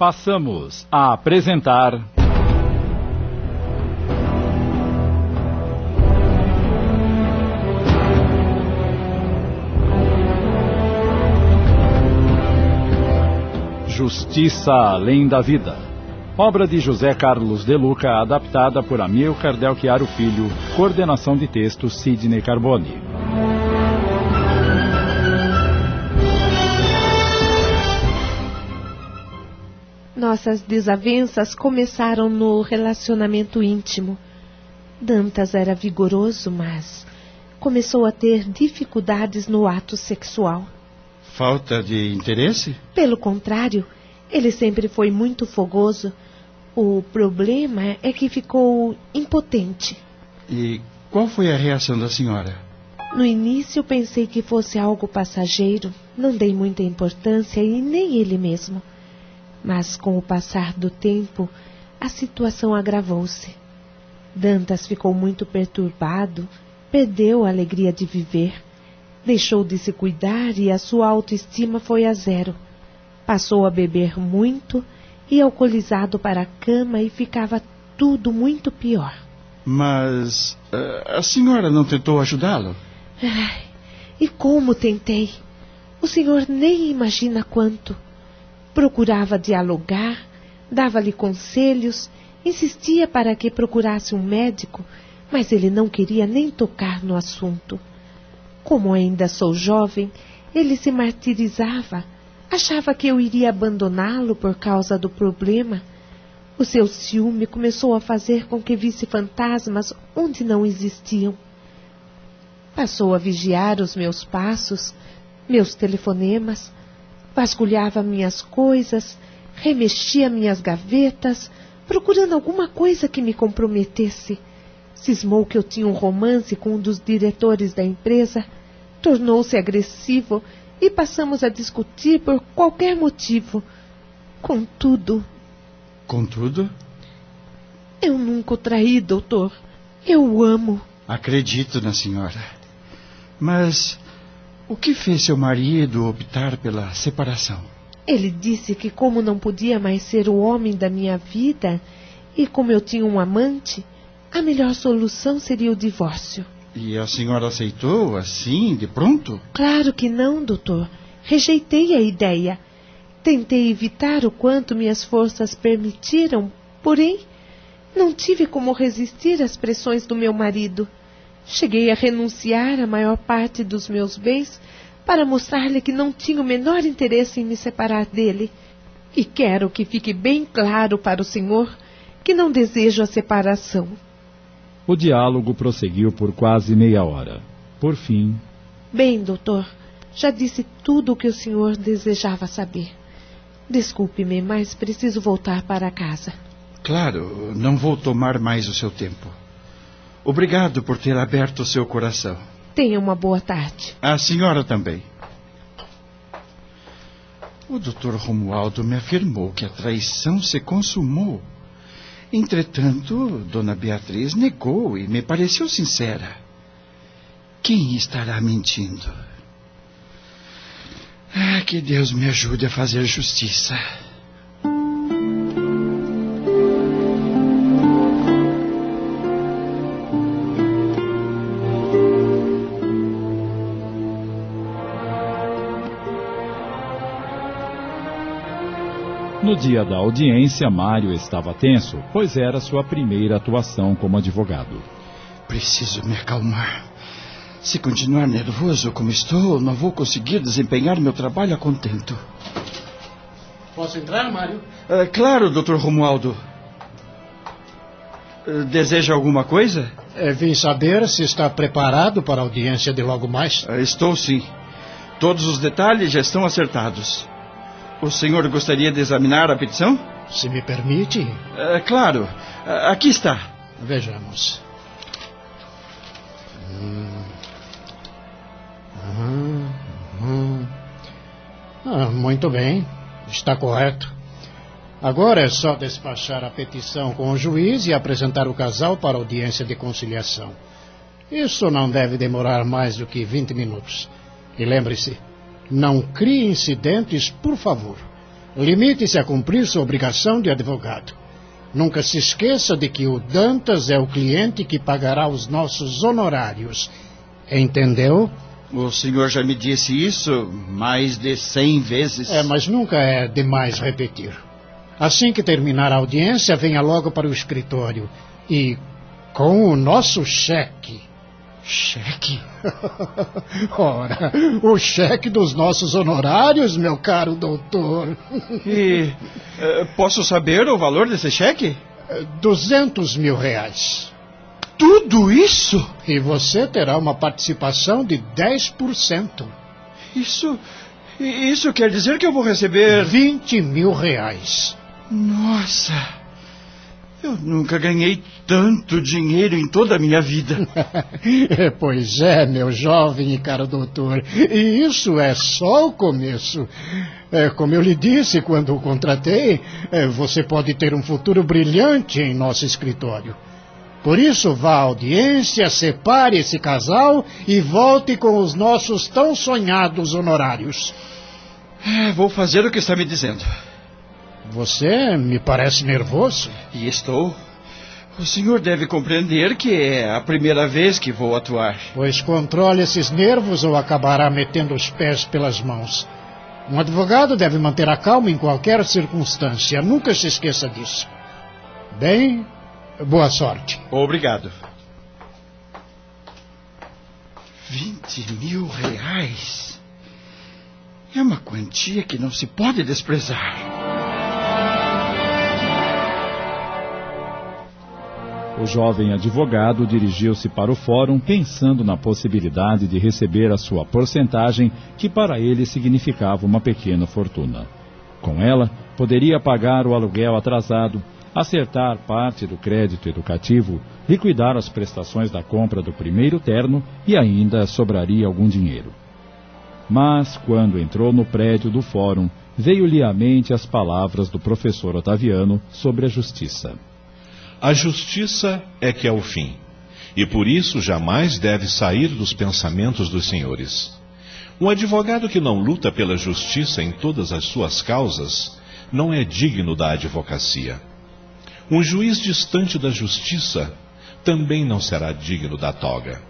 Passamos a apresentar. Justiça Além da Vida. Obra de José Carlos De Luca, adaptada por Amilcar Del Chiaro Filho, coordenação de texto Sidney Carboni. Nossas desavenças começaram no relacionamento íntimo. Dantas era vigoroso, mas começou a ter dificuldades no ato sexual. Falta de interesse? Pelo contrário, ele sempre foi muito fogoso. O problema é que ficou impotente. E qual foi a reação da senhora? No início pensei que fosse algo passageiro, não dei muita importância e nem ele mesmo. Mas com o passar do tempo, a situação agravou-se. Dantas ficou muito perturbado, perdeu a alegria de viver, deixou de se cuidar e a sua autoestima foi a zero. Passou a beber muito e alcoolizado para a cama e ficava tudo muito pior. Mas uh, a senhora não tentou ajudá-lo? E como tentei? O senhor nem imagina quanto. Procurava dialogar, dava-lhe conselhos, insistia para que procurasse um médico, mas ele não queria nem tocar no assunto. Como ainda sou jovem, ele se martirizava, achava que eu iria abandoná-lo por causa do problema. O seu ciúme começou a fazer com que visse fantasmas onde não existiam. Passou a vigiar os meus passos, meus telefonemas, vasculhava minhas coisas, remexia minhas gavetas, procurando alguma coisa que me comprometesse. Cismou que eu tinha um romance com um dos diretores da empresa, tornou-se agressivo e passamos a discutir por qualquer motivo. Contudo. Contudo? Eu nunca o traí, doutor. Eu o amo. Acredito na senhora. Mas o que fez seu marido optar pela separação? Ele disse que, como não podia mais ser o homem da minha vida e como eu tinha um amante, a melhor solução seria o divórcio. E a senhora aceitou assim, de pronto? Claro que não, doutor. Rejeitei a ideia. Tentei evitar o quanto minhas forças permitiram, porém, não tive como resistir às pressões do meu marido. Cheguei a renunciar à maior parte dos meus bens para mostrar-lhe que não tinha o menor interesse em me separar dele. E quero que fique bem claro para o senhor que não desejo a separação. O diálogo prosseguiu por quase meia hora. Por fim. Bem, doutor, já disse tudo o que o senhor desejava saber. Desculpe-me, mas preciso voltar para casa. Claro, não vou tomar mais o seu tempo. Obrigado por ter aberto o seu coração. Tenha uma boa tarde. A senhora também. O doutor Romualdo me afirmou que a traição se consumou. Entretanto, Dona Beatriz negou e me pareceu sincera. Quem estará mentindo? Ah, que Deus me ajude a fazer justiça. Dia da audiência, Mário estava tenso, pois era sua primeira atuação como advogado. Preciso me acalmar. Se continuar nervoso como estou, não vou conseguir desempenhar meu trabalho a contento. Posso entrar, Mário? Uh, claro, Dr. Romualdo. Uh, deseja alguma coisa? É, vim saber se está preparado para a audiência de logo mais. Uh, estou sim. Todos os detalhes já estão acertados. O senhor gostaria de examinar a petição? Se me permite. É, claro. Aqui está. Vejamos. Hum. Hum. Hum. Ah, muito bem. Está correto. Agora é só despachar a petição com o juiz e apresentar o casal para audiência de conciliação. Isso não deve demorar mais do que 20 minutos. E lembre-se, não crie incidentes, por favor. limite-se a cumprir sua obrigação de advogado. Nunca se esqueça de que o Dantas é o cliente que pagará os nossos honorários. Entendeu? O senhor já me disse isso mais de cem vezes. É, mas nunca é demais repetir. Assim que terminar a audiência, venha logo para o escritório. E com o nosso cheque. Cheque? Ora, o cheque dos nossos honorários, meu caro doutor. E uh, posso saber o valor desse cheque? Duzentos mil reais. Tudo isso? E você terá uma participação de 10%. Isso. Isso quer dizer que eu vou receber. 20 mil reais. Nossa! Eu nunca ganhei tanto dinheiro em toda a minha vida. pois é, meu jovem e caro doutor. E isso é só o começo. É, como eu lhe disse quando o contratei, é, você pode ter um futuro brilhante em nosso escritório. Por isso, vá à audiência, separe esse casal e volte com os nossos tão sonhados honorários. É, vou fazer o que está me dizendo. Você me parece nervoso. E estou. O senhor deve compreender que é a primeira vez que vou atuar. Pois controle esses nervos ou acabará metendo os pés pelas mãos. Um advogado deve manter a calma em qualquer circunstância. Nunca se esqueça disso. Bem, boa sorte. Obrigado. Vinte mil reais. É uma quantia que não se pode desprezar. O jovem advogado dirigiu-se para o fórum pensando na possibilidade de receber a sua porcentagem, que para ele significava uma pequena fortuna. Com ela, poderia pagar o aluguel atrasado, acertar parte do crédito educativo, liquidar as prestações da compra do primeiro terno e ainda sobraria algum dinheiro. Mas, quando entrou no prédio do fórum, veio-lhe à mente as palavras do professor Otaviano sobre a justiça. A justiça é que é o fim, e por isso jamais deve sair dos pensamentos dos senhores. Um advogado que não luta pela justiça em todas as suas causas não é digno da advocacia. Um juiz distante da justiça também não será digno da toga.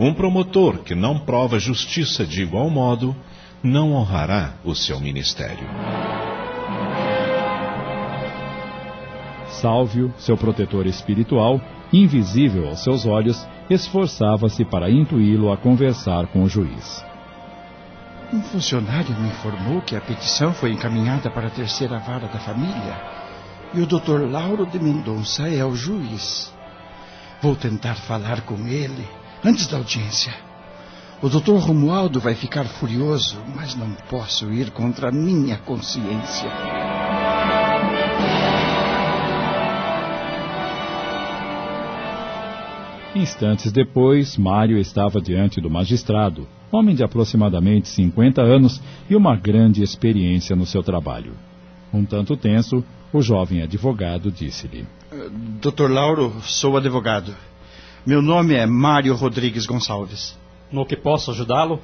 Um promotor que não prova justiça de igual modo não honrará o seu ministério. Sálvio, seu protetor espiritual, invisível aos seus olhos, esforçava-se para intuí-lo a conversar com o juiz. Um funcionário me informou que a petição foi encaminhada para a terceira vara da família e o Dr. Lauro de Mendonça é o juiz. Vou tentar falar com ele antes da audiência. O Dr. Romualdo vai ficar furioso, mas não posso ir contra a minha consciência. Instantes depois, Mário estava diante do magistrado, homem de aproximadamente 50 anos e uma grande experiência no seu trabalho. Um tanto tenso, o jovem advogado disse-lhe: Doutor Lauro, sou advogado. Meu nome é Mário Rodrigues Gonçalves. No que posso ajudá-lo?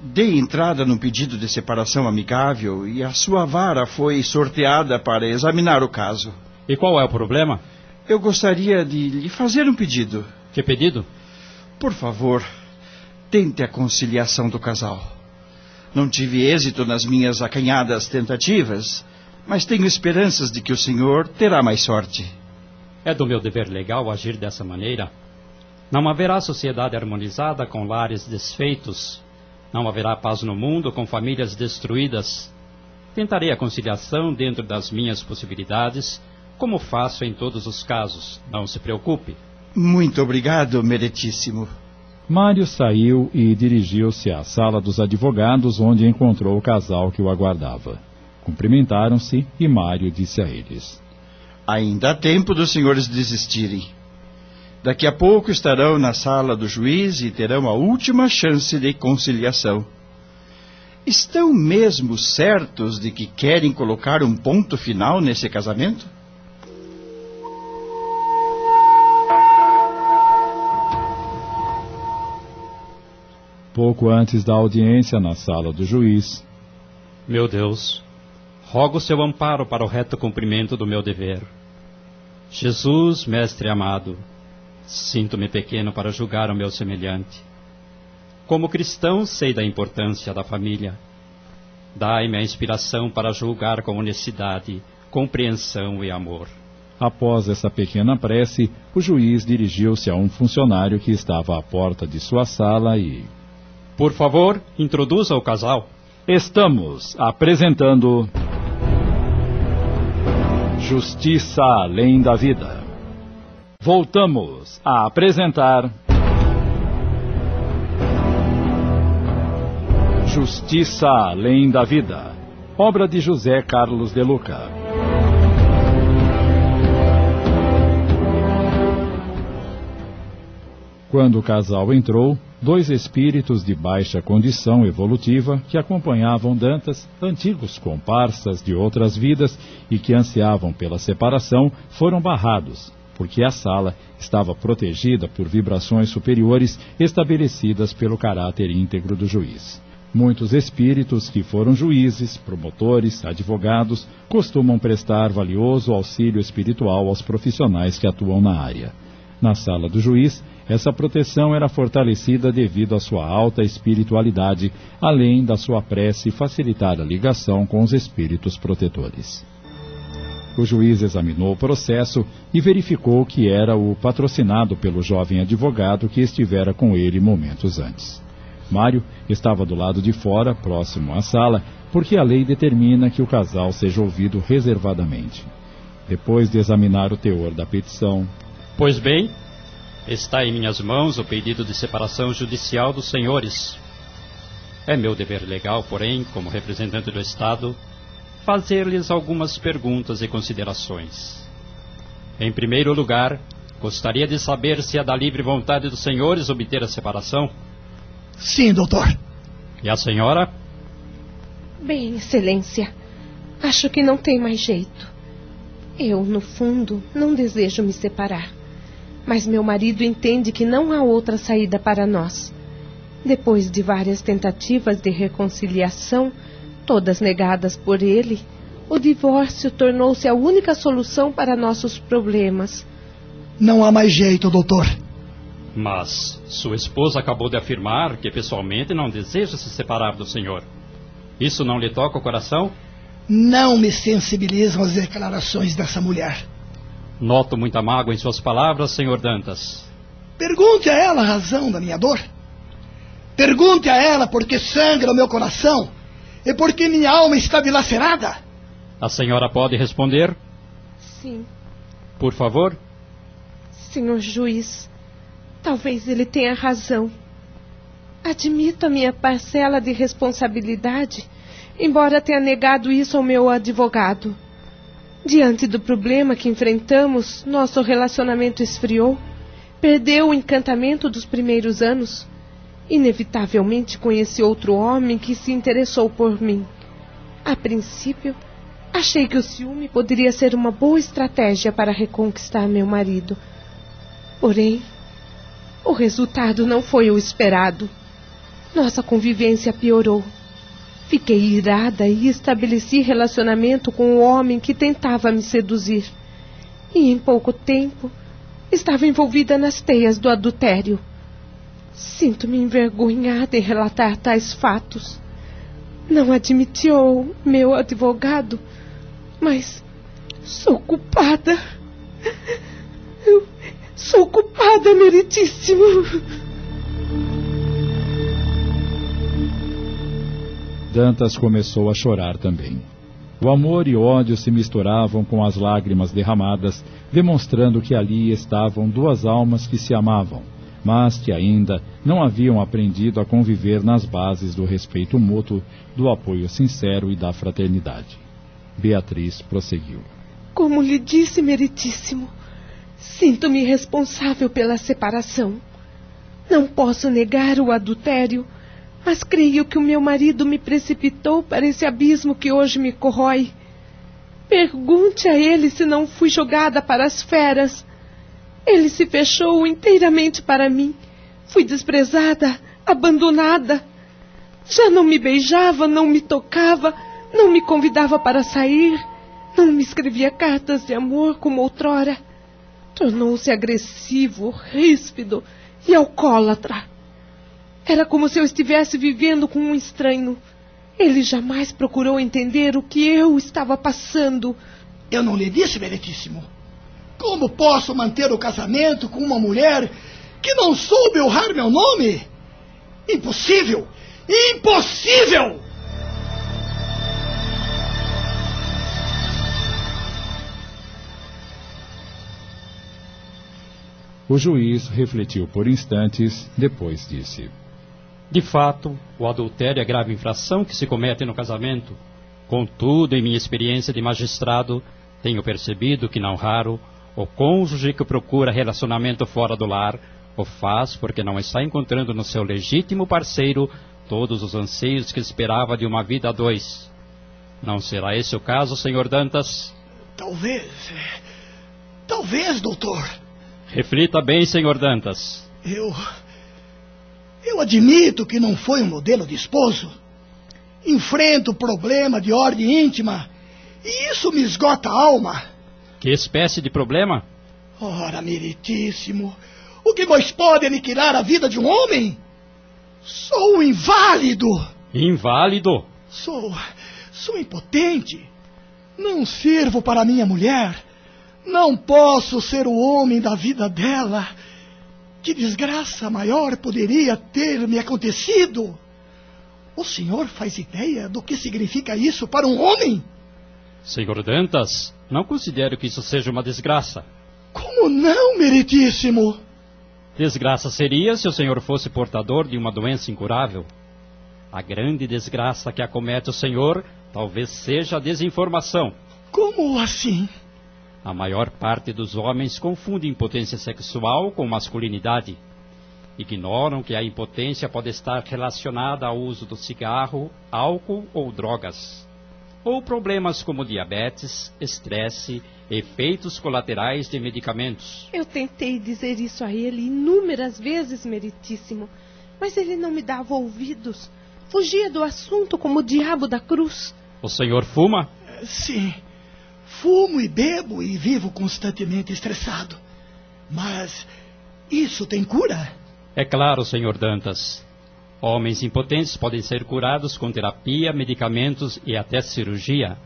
Dei entrada no pedido de separação amigável e a sua vara foi sorteada para examinar o caso. E qual é o problema? Eu gostaria de lhe fazer um pedido. Que pedido? Por favor, tente a conciliação do casal. Não tive êxito nas minhas acanhadas tentativas, mas tenho esperanças de que o senhor terá mais sorte. É do meu dever legal agir dessa maneira? Não haverá sociedade harmonizada com lares desfeitos. Não haverá paz no mundo com famílias destruídas. Tentarei a conciliação dentro das minhas possibilidades, como faço em todos os casos. Não se preocupe. Muito obrigado, meritíssimo. Mário saiu e dirigiu-se à sala dos advogados, onde encontrou o casal que o aguardava. Cumprimentaram-se e Mário disse a eles: Ainda há tempo dos senhores desistirem. Daqui a pouco estarão na sala do juiz e terão a última chance de conciliação. Estão mesmo certos de que querem colocar um ponto final nesse casamento? Pouco antes da audiência na sala do juiz. Meu Deus, rogo seu amparo para o reto cumprimento do meu dever. Jesus, Mestre amado, sinto-me pequeno para julgar o meu semelhante. Como cristão, sei da importância da família. Dai-me a inspiração para julgar com honestidade, compreensão e amor. Após essa pequena prece, o juiz dirigiu-se a um funcionário que estava à porta de sua sala e. Por favor, introduza o casal. Estamos apresentando. Justiça além da vida. Voltamos a apresentar. Justiça além da vida. Obra de José Carlos de Luca. Quando o casal entrou, dois espíritos de baixa condição evolutiva que acompanhavam Dantas, antigos comparsas de outras vidas e que ansiavam pela separação, foram barrados, porque a sala estava protegida por vibrações superiores estabelecidas pelo caráter íntegro do juiz. Muitos espíritos que foram juízes, promotores, advogados, costumam prestar valioso auxílio espiritual aos profissionais que atuam na área. Na sala do juiz, essa proteção era fortalecida devido à sua alta espiritualidade, além da sua prece facilitar a ligação com os espíritos protetores. O juiz examinou o processo e verificou que era o patrocinado pelo jovem advogado que estivera com ele momentos antes. Mário estava do lado de fora, próximo à sala, porque a lei determina que o casal seja ouvido reservadamente. Depois de examinar o teor da petição. Pois bem, Está em minhas mãos o pedido de separação judicial dos senhores. É meu dever legal, porém, como representante do Estado, fazer-lhes algumas perguntas e considerações. Em primeiro lugar, gostaria de saber se é da livre vontade dos senhores obter a separação. Sim, doutor. E a senhora? Bem, Excelência, acho que não tem mais jeito. Eu, no fundo, não desejo me separar. Mas meu marido entende que não há outra saída para nós. Depois de várias tentativas de reconciliação, todas negadas por ele, o divórcio tornou-se a única solução para nossos problemas. Não há mais jeito, doutor. Mas sua esposa acabou de afirmar que pessoalmente não deseja se separar do senhor. Isso não lhe toca o coração? Não me sensibilizam as declarações dessa mulher. Noto muita mágoa em suas palavras, senhor Dantas. Pergunte a ela a razão da minha dor. Pergunte a ela por que sangra o meu coração e por que minha alma está dilacerada. A senhora pode responder? Sim. Por favor? Senhor juiz, talvez ele tenha razão. Admito a minha parcela de responsabilidade, embora tenha negado isso ao meu advogado. Diante do problema que enfrentamos, nosso relacionamento esfriou, perdeu o encantamento dos primeiros anos. Inevitavelmente conheci outro homem que se interessou por mim. A princípio, achei que o ciúme poderia ser uma boa estratégia para reconquistar meu marido. Porém, o resultado não foi o esperado. Nossa convivência piorou. Fiquei irada e estabeleci relacionamento com o homem que tentava me seduzir. E em pouco tempo estava envolvida nas teias do adultério. Sinto-me envergonhada em relatar tais fatos. Não admitiu meu advogado, mas sou culpada. Eu sou culpada, meritíssimo. Dantas começou a chorar também. O amor e ódio se misturavam com as lágrimas derramadas, demonstrando que ali estavam duas almas que se amavam, mas que ainda não haviam aprendido a conviver nas bases do respeito mútuo, do apoio sincero e da fraternidade. Beatriz prosseguiu. Como lhe disse, Meritíssimo, sinto-me responsável pela separação. Não posso negar o adultério mas creio que o meu marido me precipitou para esse abismo que hoje me corrói. Pergunte a ele se não fui jogada para as feras. Ele se fechou inteiramente para mim. Fui desprezada, abandonada. Já não me beijava, não me tocava, Não me convidava para sair. Não me escrevia cartas de amor como outrora. Tornou-se agressivo, ríspido e alcoólatra. Era como se eu estivesse vivendo com um estranho. Ele jamais procurou entender o que eu estava passando. Eu não lhe disse, Meritíssimo. Como posso manter o casamento com uma mulher que não soube honrar meu nome? Impossível! Impossível! O juiz refletiu por instantes, depois disse: De fato, o adultério é grave infração que se comete no casamento. Contudo, em minha experiência de magistrado, tenho percebido que, não raro, o cônjuge que procura relacionamento fora do lar o faz porque não está encontrando no seu legítimo parceiro todos os anseios que esperava de uma vida a dois. Não será esse o caso, senhor Dantas? Talvez. Talvez, doutor. Reflita bem, senhor Dantas. Eu. Eu admito que não foi um modelo de esposo. Enfrento problema de ordem íntima e isso me esgota a alma. Que espécie de problema? Ora, meritíssimo, o que mais pode aniquilar a vida de um homem? Sou um inválido. Inválido? Sou. sou impotente. Não sirvo para minha mulher. Não posso ser o homem da vida dela. Que desgraça maior poderia ter me acontecido? O senhor faz ideia do que significa isso para um homem? Senhor Dantas, não considero que isso seja uma desgraça. Como não, meritíssimo? Desgraça seria se o senhor fosse portador de uma doença incurável. A grande desgraça que acomete o senhor talvez seja a desinformação. Como assim? A maior parte dos homens confunde impotência sexual com masculinidade. Ignoram que a impotência pode estar relacionada ao uso do cigarro, álcool ou drogas. Ou problemas como diabetes, estresse, efeitos colaterais de medicamentos. Eu tentei dizer isso a ele inúmeras vezes, meritíssimo, mas ele não me dava ouvidos. Fugia do assunto como o diabo da cruz. O senhor fuma? Sim. Fumo e bebo e vivo constantemente estressado. Mas isso tem cura? É claro, senhor Dantas. Homens impotentes podem ser curados com terapia, medicamentos e até cirurgia.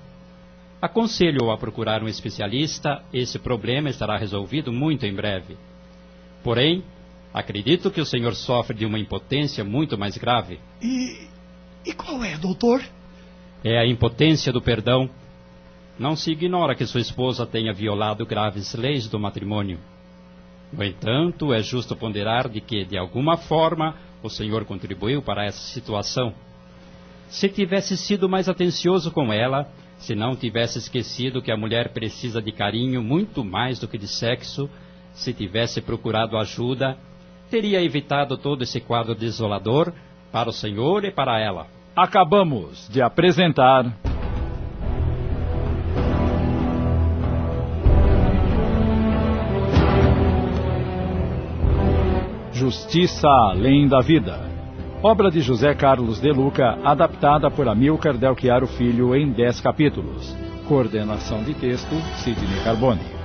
Aconselho-o a procurar um especialista, esse problema estará resolvido muito em breve. Porém, acredito que o senhor sofre de uma impotência muito mais grave. E. E qual é, doutor? É a impotência do perdão. Não se ignora que sua esposa tenha violado graves leis do matrimônio. No entanto, é justo ponderar de que, de alguma forma, o Senhor contribuiu para essa situação. Se tivesse sido mais atencioso com ela, se não tivesse esquecido que a mulher precisa de carinho muito mais do que de sexo, se tivesse procurado ajuda, teria evitado todo esse quadro desolador para o Senhor e para ela. Acabamos de apresentar. Justiça Além da Vida. Obra de José Carlos de Luca, adaptada por Amilcar Del Chiaro Filho em 10 capítulos. Coordenação de texto, Sidney Carbone.